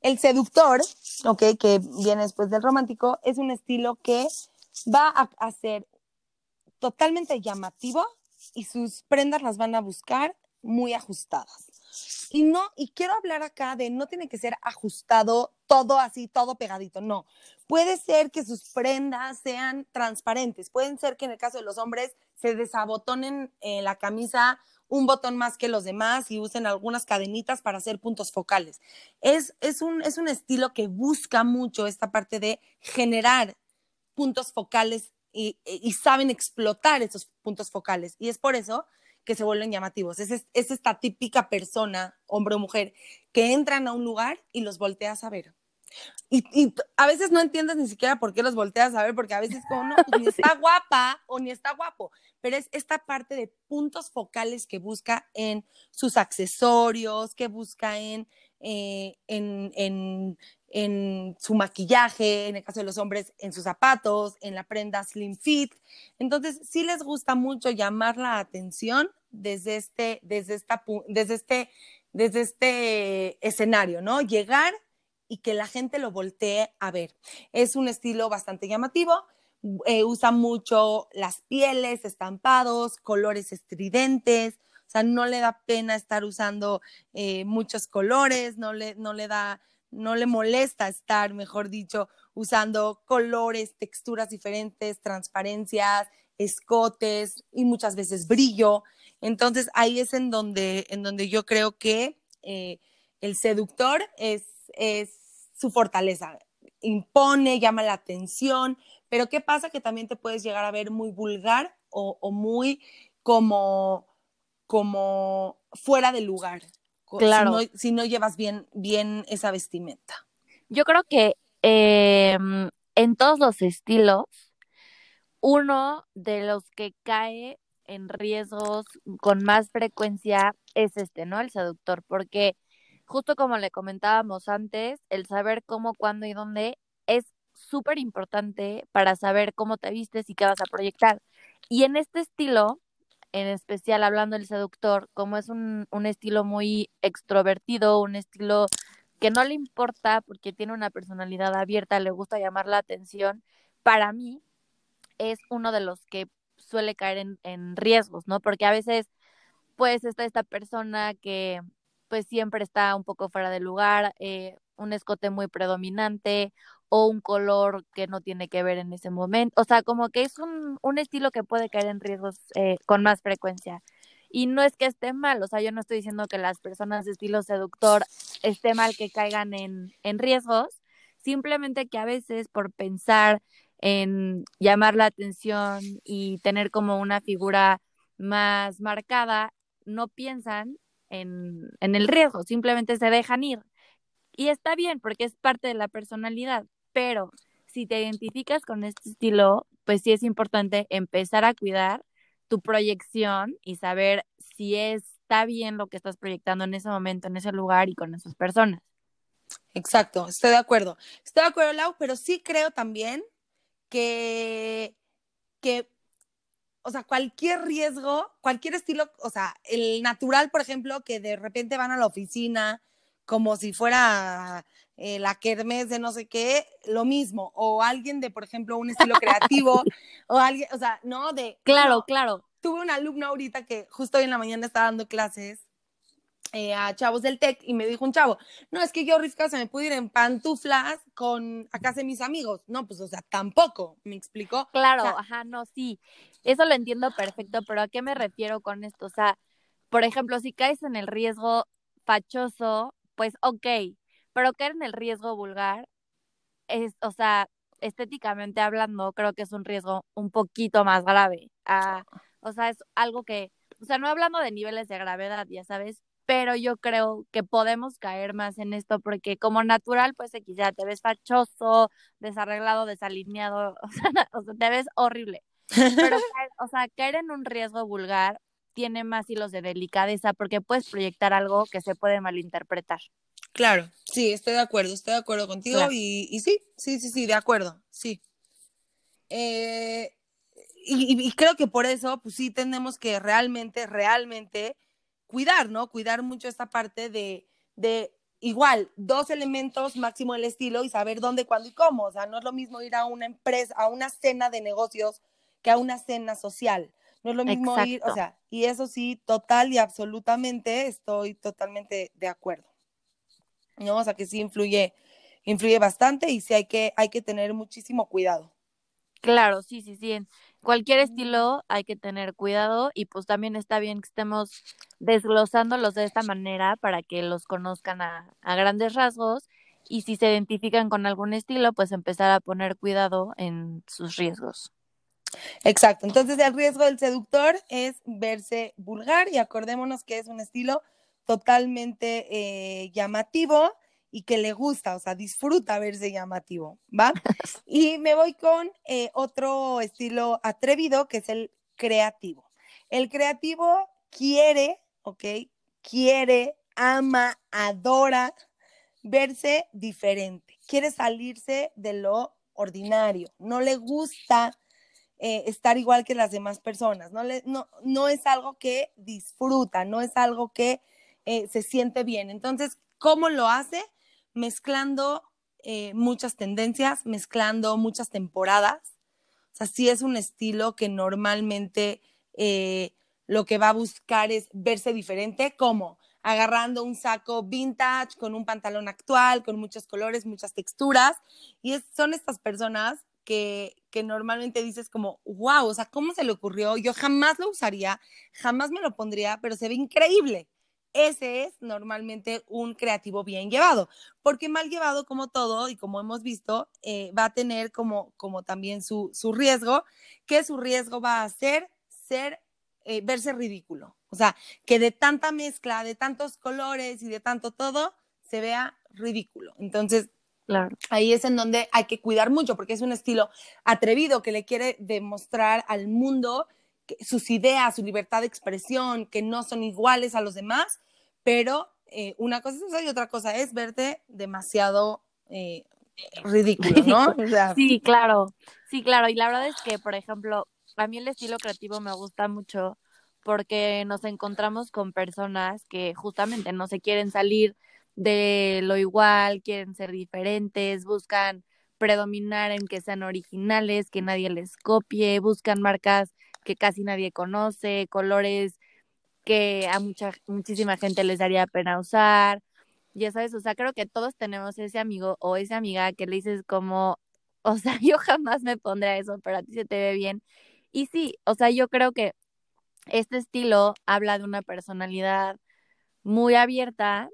[SPEAKER 2] El seductor, ok, que viene después del romántico, es un estilo que va a, ser totalmente llamativo y sus prendas las van a buscar muy ajustadas. Y no, y quiero hablar acá de no tiene que ser ajustado todo así, todo pegadito, no. Puede ser que sus prendas sean transparentes, pueden ser que en el caso de los hombres se desabotonen eh, la camisa un botón más que los demás y usen algunas cadenitas para hacer puntos focales. Es, es, un, es un estilo que busca mucho esta parte de generar puntos focales y, saben explotar esos puntos focales. Y es por eso que se vuelven llamativos. Es, es, esta típica persona, hombre o mujer, que entran a un lugar y los volteas a ver. Y, a veces no entiendes ni siquiera por qué los volteas a ver, porque a veces como no, pues, ni está guapa o ni está guapo, pero es esta parte de puntos focales que busca en sus accesorios, que busca en, eh, en, en, en, su maquillaje, en el caso de los hombres, en sus zapatos, en la prenda slim fit. Entonces, sí les gusta mucho llamar la atención desde este, desde esta, desde este, desde este escenario, ¿no? Llegar y que la gente lo voltee a ver. Es un estilo bastante llamativo. Eh, usa mucho las pieles, estampados, colores estridentes, o sea, no le da pena estar usando eh, muchos colores, no le, no le da, no le molesta estar, mejor dicho, usando colores, texturas diferentes, transparencias, escotes y muchas veces brillo. Entonces ahí es en donde, en donde yo creo que eh, el seductor es, es su fortaleza. Impone, llama la atención, pero ¿qué pasa? Que también te puedes llegar a ver muy vulgar o, muy como, como fuera de lugar
[SPEAKER 1] Claro.
[SPEAKER 2] si, no, si no llevas bien, bien esa vestimenta.
[SPEAKER 1] Yo creo que eh, en todos los estilos, uno de los que cae en riesgos con más frecuencia es este, ¿no? El seductor, porque justo como le comentábamos antes, el saber cómo, cuándo y dónde es súper importante para saber cómo te vistes y qué vas a proyectar. Y en este estilo, en especial hablando del seductor, como es un, un estilo muy extrovertido, un estilo que no le importa porque tiene una personalidad abierta, le gusta llamar la atención, para mí es uno de los que suele caer en, en riesgos, ¿no? Porque a veces, pues, está esta persona que, pues, siempre está un poco fuera de lugar, eh, un escote muy predominante o un color que no tiene que ver en ese momento. O sea, como que es un, un estilo que puede caer en riesgos eh, con más frecuencia. Y no es que esté mal, o sea, yo no estoy diciendo que las personas de estilo seductor esté mal que caigan en, en riesgos, simplemente que a veces por pensar en llamar la atención y tener como una figura más marcada, no piensan en, en el riesgo, simplemente se dejan ir. Y está bien porque es parte de la personalidad, pero si te identificas con este estilo, pues sí es importante empezar a cuidar tu proyección y saber si está bien lo que estás proyectando en ese momento, en ese lugar y con esas personas.
[SPEAKER 2] Exacto, estoy de acuerdo. Estoy de acuerdo, Lau, pero sí creo también que, que, o sea, cualquier riesgo, cualquier estilo, o sea, el natural, por ejemplo, que de repente van a la oficina como si fuera eh, la kermés de no sé qué, lo mismo, o alguien de, por ejemplo, un estilo creativo, o alguien, o sea, no, de...
[SPEAKER 1] Claro,
[SPEAKER 2] no,
[SPEAKER 1] claro.
[SPEAKER 2] Tuve un alumno ahorita que justo hoy en la mañana estaba dando clases eh, a chavos del TEC y me dijo un chavo, no, es que yo, Rifka, se me puede ir en pantuflas con a casa de mis amigos. No, pues, o sea, tampoco, ¿me explicó?
[SPEAKER 1] Claro,
[SPEAKER 2] O sea,
[SPEAKER 1] ajá, no, sí. Eso lo entiendo perfecto, pero ¿a qué me refiero con esto? O sea, por ejemplo, si caes en el riesgo fachoso, pues ok, pero caer en el riesgo vulgar es, o sea, estéticamente hablando, creo que es un riesgo un poquito más grave. Ah, o sea, es algo que, o sea, no hablando de niveles de gravedad, ya sabes, pero yo creo que podemos caer más en esto porque como natural, pues ya te ves fachoso, desarreglado, desalineado, o sea, o sea, te ves horrible. Pero, caer- o sea, caer en un riesgo vulgar tiene más hilos de delicadeza porque puedes proyectar algo que se puede malinterpretar.
[SPEAKER 2] Claro, sí, estoy de acuerdo, estoy de acuerdo contigo
[SPEAKER 1] Claro.
[SPEAKER 2] y, y sí, sí, sí, sí, de acuerdo, sí. Eh, y creo que por eso, pues sí, tenemos que realmente, realmente cuidar, ¿no? Cuidar mucho esta parte de, de igual, dos elementos máximo del estilo y saber dónde, cuándo y cómo. O sea, no es lo mismo ir a una empresa, a una cena de negocios que a una cena social. No es lo mismo ir, o sea, y eso sí, total y absolutamente estoy totalmente de acuerdo. ¿no? O sea que sí influye, influye bastante y sí hay que, hay que tener muchísimo cuidado.
[SPEAKER 1] Claro, sí, sí, sí. Cualquier estilo hay que tener cuidado y pues también está bien que estemos desglosándolos de esta manera para que los conozcan a, a grandes rasgos y si se identifican con algún estilo, pues empezar a poner cuidado en sus riesgos.
[SPEAKER 2] Exacto. Entonces el riesgo del seductor es verse vulgar y acordémonos que es un estilo totalmente eh, llamativo y que le gusta, o sea, disfruta verse llamativo, ¿va? Y me voy con eh, otro estilo atrevido que es el creativo. El creativo quiere, ¿ok? Quiere, ama, adora verse diferente, quiere salirse de lo ordinario, no le gusta eh, estar igual que las demás personas, no, le, no, no es algo que disfruta, no es algo que eh, se siente bien. Entonces, ¿cómo lo hace? Mezclando eh, muchas tendencias, mezclando muchas temporadas. O sea, sí es un estilo que normalmente eh, lo que va a buscar es verse diferente, como agarrando un saco vintage con un pantalón actual, con muchos colores, muchas texturas. Y son estas personas que, que, normalmente dices como, wow, o sea, ¿cómo se le ocurrió? Yo jamás lo usaría, jamás me lo pondría, pero se ve increíble. Ese es normalmente un creativo bien llevado, porque mal llevado como todo y como hemos visto, eh, va a tener como, como también su, su riesgo, que su riesgo va a ser ser eh, verse ridículo. O sea, que de tanta mezcla, de tantos colores y de tanto todo, se vea ridículo. Entonces,
[SPEAKER 1] Claro.
[SPEAKER 2] ahí es en donde hay que cuidar mucho, porque es un estilo atrevido que le quiere demostrar al mundo sus ideas, su libertad de expresión, que no son iguales a los demás, pero eh, una cosa es eso y otra cosa es verte demasiado eh, ridículo, ¿no? O sea,
[SPEAKER 1] Sí, claro, sí, claro. Y la verdad es que, por ejemplo, a mí el estilo creativo me gusta mucho porque nos encontramos con personas que justamente no se quieren salir de lo igual, quieren ser diferentes, buscan predominar en que sean originales, que nadie les copie, buscan marcas que casi nadie conoce, colores que a mucha, muchísima gente les daría pena usar. Ya sabes, o sea, creo que todos tenemos ese amigo o esa amiga que le dices como, o sea, yo jamás me pondré eso, pero a ti se te ve bien. Y sí, o sea, yo creo que este estilo habla de una personalidad muy abierta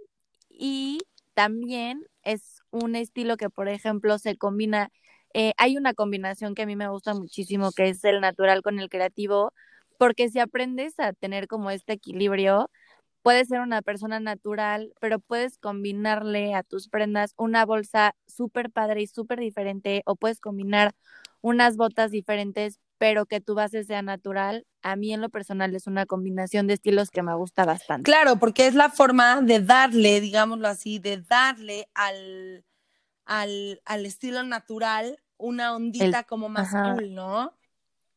[SPEAKER 1] y también es un estilo que, por ejemplo, se combina, eh, hay una combinación que a mí me gusta muchísimo, que es el natural con el creativo, porque si aprendes a tener como este equilibrio, puedes ser una persona natural, pero puedes combinarle a tus prendas una bolsa súper padre y súper diferente, o puedes combinar unas botas diferentes, pero que tu base sea natural. A mí en lo personal es una combinación de estilos que me gusta bastante.
[SPEAKER 2] Claro, porque es la forma de darle, digámoslo así, de darle al, al, al estilo natural una ondita
[SPEAKER 1] El-
[SPEAKER 2] como más
[SPEAKER 1] ajá.
[SPEAKER 2] cool, ¿no?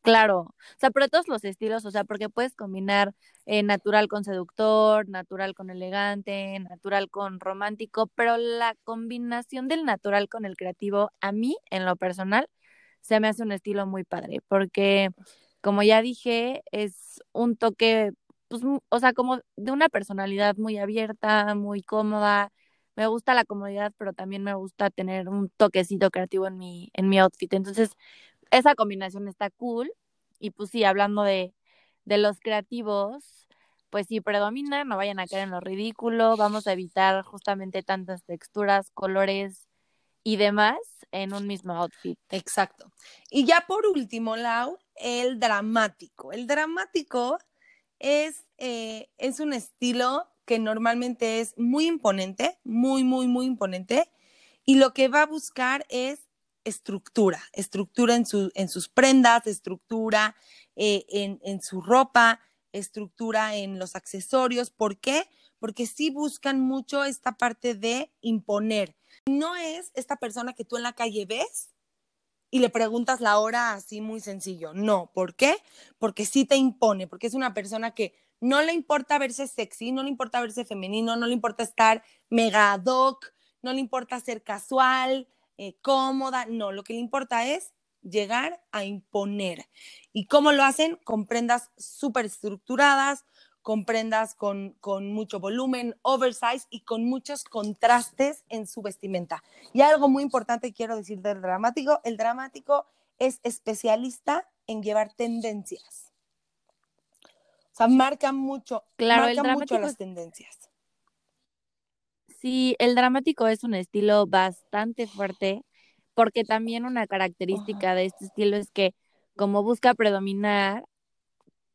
[SPEAKER 1] Claro, o sea, pero todos los estilos, o sea, porque puedes combinar eh, natural con seductor, natural con elegante, natural con romántico, pero la combinación del natural con el creativo, a mí, en lo personal, se me hace un estilo muy padre, porque, como ya dije, es un toque, pues, o sea, como de una personalidad muy abierta, muy cómoda. Me gusta la comodidad, pero también me gusta tener un toquecito creativo en mi, en mi outfit. Entonces, esa combinación está cool. Y pues sí, hablando de, de los creativos, pues sí, predomina, no vayan a caer en lo ridículo, vamos a evitar justamente tantas texturas, colores y demás en un mismo outfit.
[SPEAKER 2] Exacto. Y ya por último, Lau, el dramático. El dramático es, eh, es un estilo que normalmente es muy imponente, muy, muy, muy imponente, y lo que va a buscar es estructura, estructura en, su, en sus prendas, estructura eh, en, en su ropa, estructura en los accesorios. ¿Por qué? Porque sí buscan mucho esta parte de imponer. No es esta persona que tú en la calle ves y le preguntas la hora así muy sencillo. No, ¿por qué? Porque sí te impone, porque es una persona que no le importa verse sexy, no le importa verse femenino, no le importa estar mega ad hoc, no le importa ser casual, eh, cómoda, no, lo que le importa es llegar a imponer. ¿Y cómo lo hacen? Con prendas súper estructuradas, con prendas con, con mucho volumen, oversize y con muchos contrastes en su vestimenta. Y algo muy importante quiero decir del dramático, el dramático es especialista en llevar tendencias. Sea, marca mucho,
[SPEAKER 1] Claro, el
[SPEAKER 2] marca mucho las tendencias.
[SPEAKER 1] Sí, el dramático es un estilo bastante fuerte, porque también una característica de este estilo es que como busca predominar,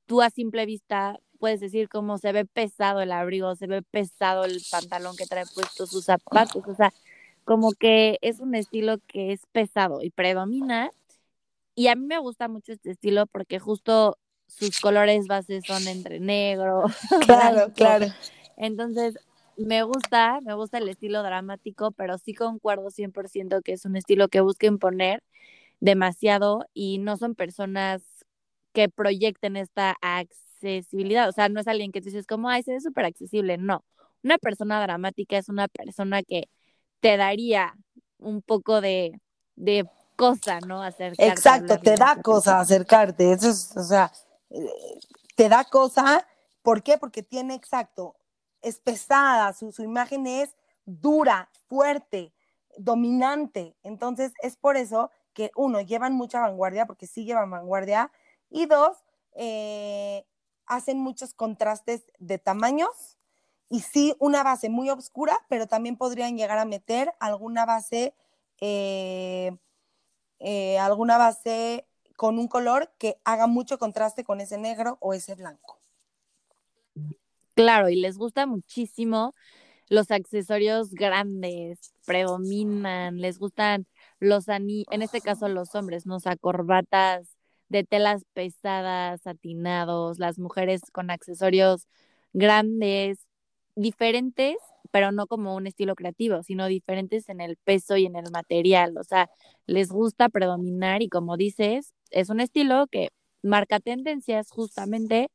[SPEAKER 1] tú a simple vista puedes decir cómo se ve pesado el abrigo, se ve pesado el pantalón que trae puesto, sus zapatos, o sea, como que es un estilo que es pesado y predomina. Y a mí me gusta mucho este estilo porque justo sus colores bases son entre negro,
[SPEAKER 2] Claro,
[SPEAKER 1] blanco,
[SPEAKER 2] claro.
[SPEAKER 1] entonces, me gusta, me gusta el estilo dramático, pero sí concuerdo 100% que es un estilo que busca imponer demasiado y no son personas que proyecten esta accesibilidad. O sea, no es alguien que tú dices como, ay, se ve súper accesible. No. Una persona dramática es una persona que te daría un poco de, de cosa, ¿no? Acercarte
[SPEAKER 2] Exacto, te da cosa acercarte. Eso es, o sea, te da cosa. ¿Por qué? Porque tiene exacto, es pesada, su, su imagen es dura, fuerte, dominante. Entonces, es por eso que, uno, llevan mucha vanguardia, porque sí llevan vanguardia, y dos, eh, hacen muchos contrastes de tamaños y sí una base muy oscura, pero también podrían llegar a meter alguna base, eh, eh, alguna base con un color que haga mucho contraste con ese negro o ese blanco.
[SPEAKER 1] Claro, y les gusta muchísimo los accesorios grandes, predominan, les gustan los anillos, en este caso los hombres, ¿no? O corbatas de telas pesadas, satinados, las mujeres con accesorios grandes, diferentes, pero no como un estilo creativo, sino diferentes en el peso y en el material. O sea, les gusta predominar y como dices, es un estilo que marca tendencias justamente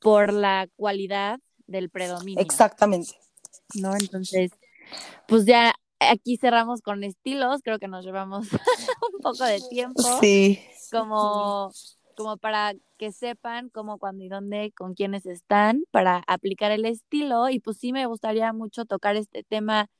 [SPEAKER 1] por la cualidad del predominio.
[SPEAKER 2] Exactamente.
[SPEAKER 1] ¿No? Entonces, pues ya aquí cerramos con estilos, creo que nos llevamos un poco de tiempo.
[SPEAKER 2] Sí.
[SPEAKER 1] Como, como para que sepan cómo, cuándo y dónde, con quiénes están, para aplicar el estilo. Y pues sí me gustaría mucho tocar este tema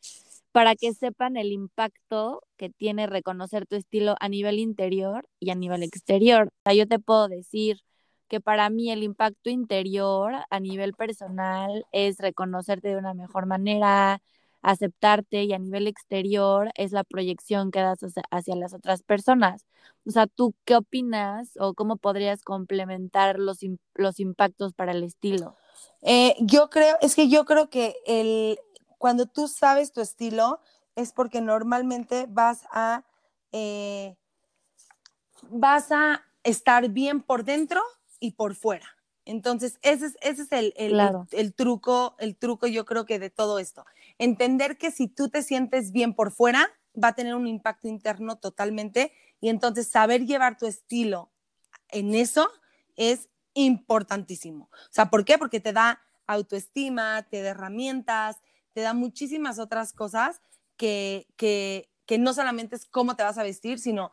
[SPEAKER 1] para que sepan el impacto que tiene reconocer tu estilo a nivel interior y a nivel exterior. Yo te puedo decir que para mí el impacto interior a nivel personal es reconocerte de una mejor manera, aceptarte y a nivel exterior es la proyección que das hacia, las otras personas. O sea, ¿tú qué opinas o cómo podrías complementar los, los impactos para el estilo?
[SPEAKER 2] Eh, yo creo, es que yo creo que el, cuando tú sabes tu estilo es porque normalmente vas a, eh, vas a estar bien por dentro y por fuera. Entonces, ese es, ese es el, el, truco, el truco yo creo que de todo esto. Entender que si tú te sientes bien por fuera, va a tener un impacto interno totalmente y entonces saber llevar tu estilo en eso es importantísimo. O sea, ¿por qué? Porque te da autoestima, te da herramientas, te da muchísimas otras cosas que, que, que no solamente es cómo te vas a vestir, sino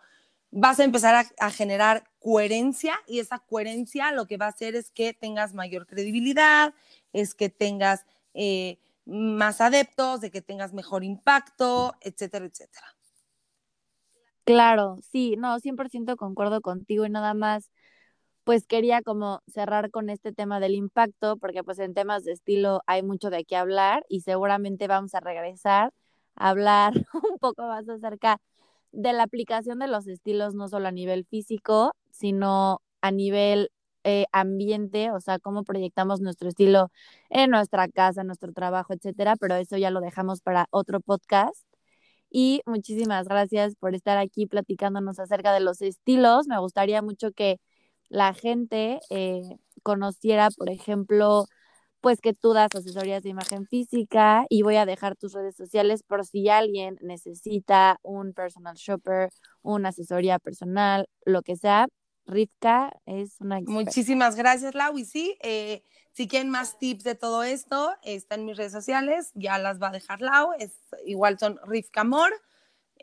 [SPEAKER 2] vas a empezar a, generar coherencia y esa coherencia lo que va a hacer es que tengas mayor credibilidad, es que tengas eh, más adeptos, de que tengas mejor impacto, etcétera, etcétera.
[SPEAKER 1] Claro, sí, no, 100% concuerdo contigo y nada más pues quería como cerrar con este tema del impacto, porque pues en temas de estilo hay mucho de qué hablar y seguramente vamos a regresar a hablar un poco más acerca de la aplicación de los estilos, no solo a nivel físico, sino a nivel eh, ambiente, o sea, cómo proyectamos nuestro estilo en nuestra casa, nuestro trabajo, etcétera, pero eso ya lo dejamos para otro podcast. Y muchísimas gracias por estar aquí platicándonos acerca de los estilos. Me gustaría mucho que la gente eh, conociera, por ejemplo, pues que tú das asesorías de imagen física y voy a dejar tus redes sociales por si alguien necesita un personal shopper, una asesoría personal, lo que sea. Rivka es una
[SPEAKER 2] Muchísimas gracias, Lau. Y sí, eh, si quieren más tips de todo esto, está en mis redes sociales, ya las va a dejar Lau. Igual son Rivka Amor.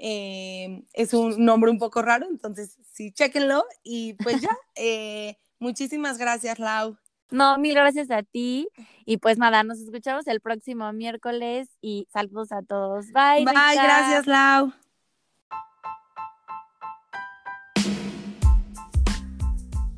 [SPEAKER 2] Eh, es un nombre un poco raro, entonces sí, chéquenlo. Y pues ya, eh, muchísimas gracias, Lau.
[SPEAKER 1] No, mil gracias a ti. Y pues nada, nos escuchamos el próximo miércoles y saludos a todos. Bye.
[SPEAKER 2] Bye, gracias, Lau.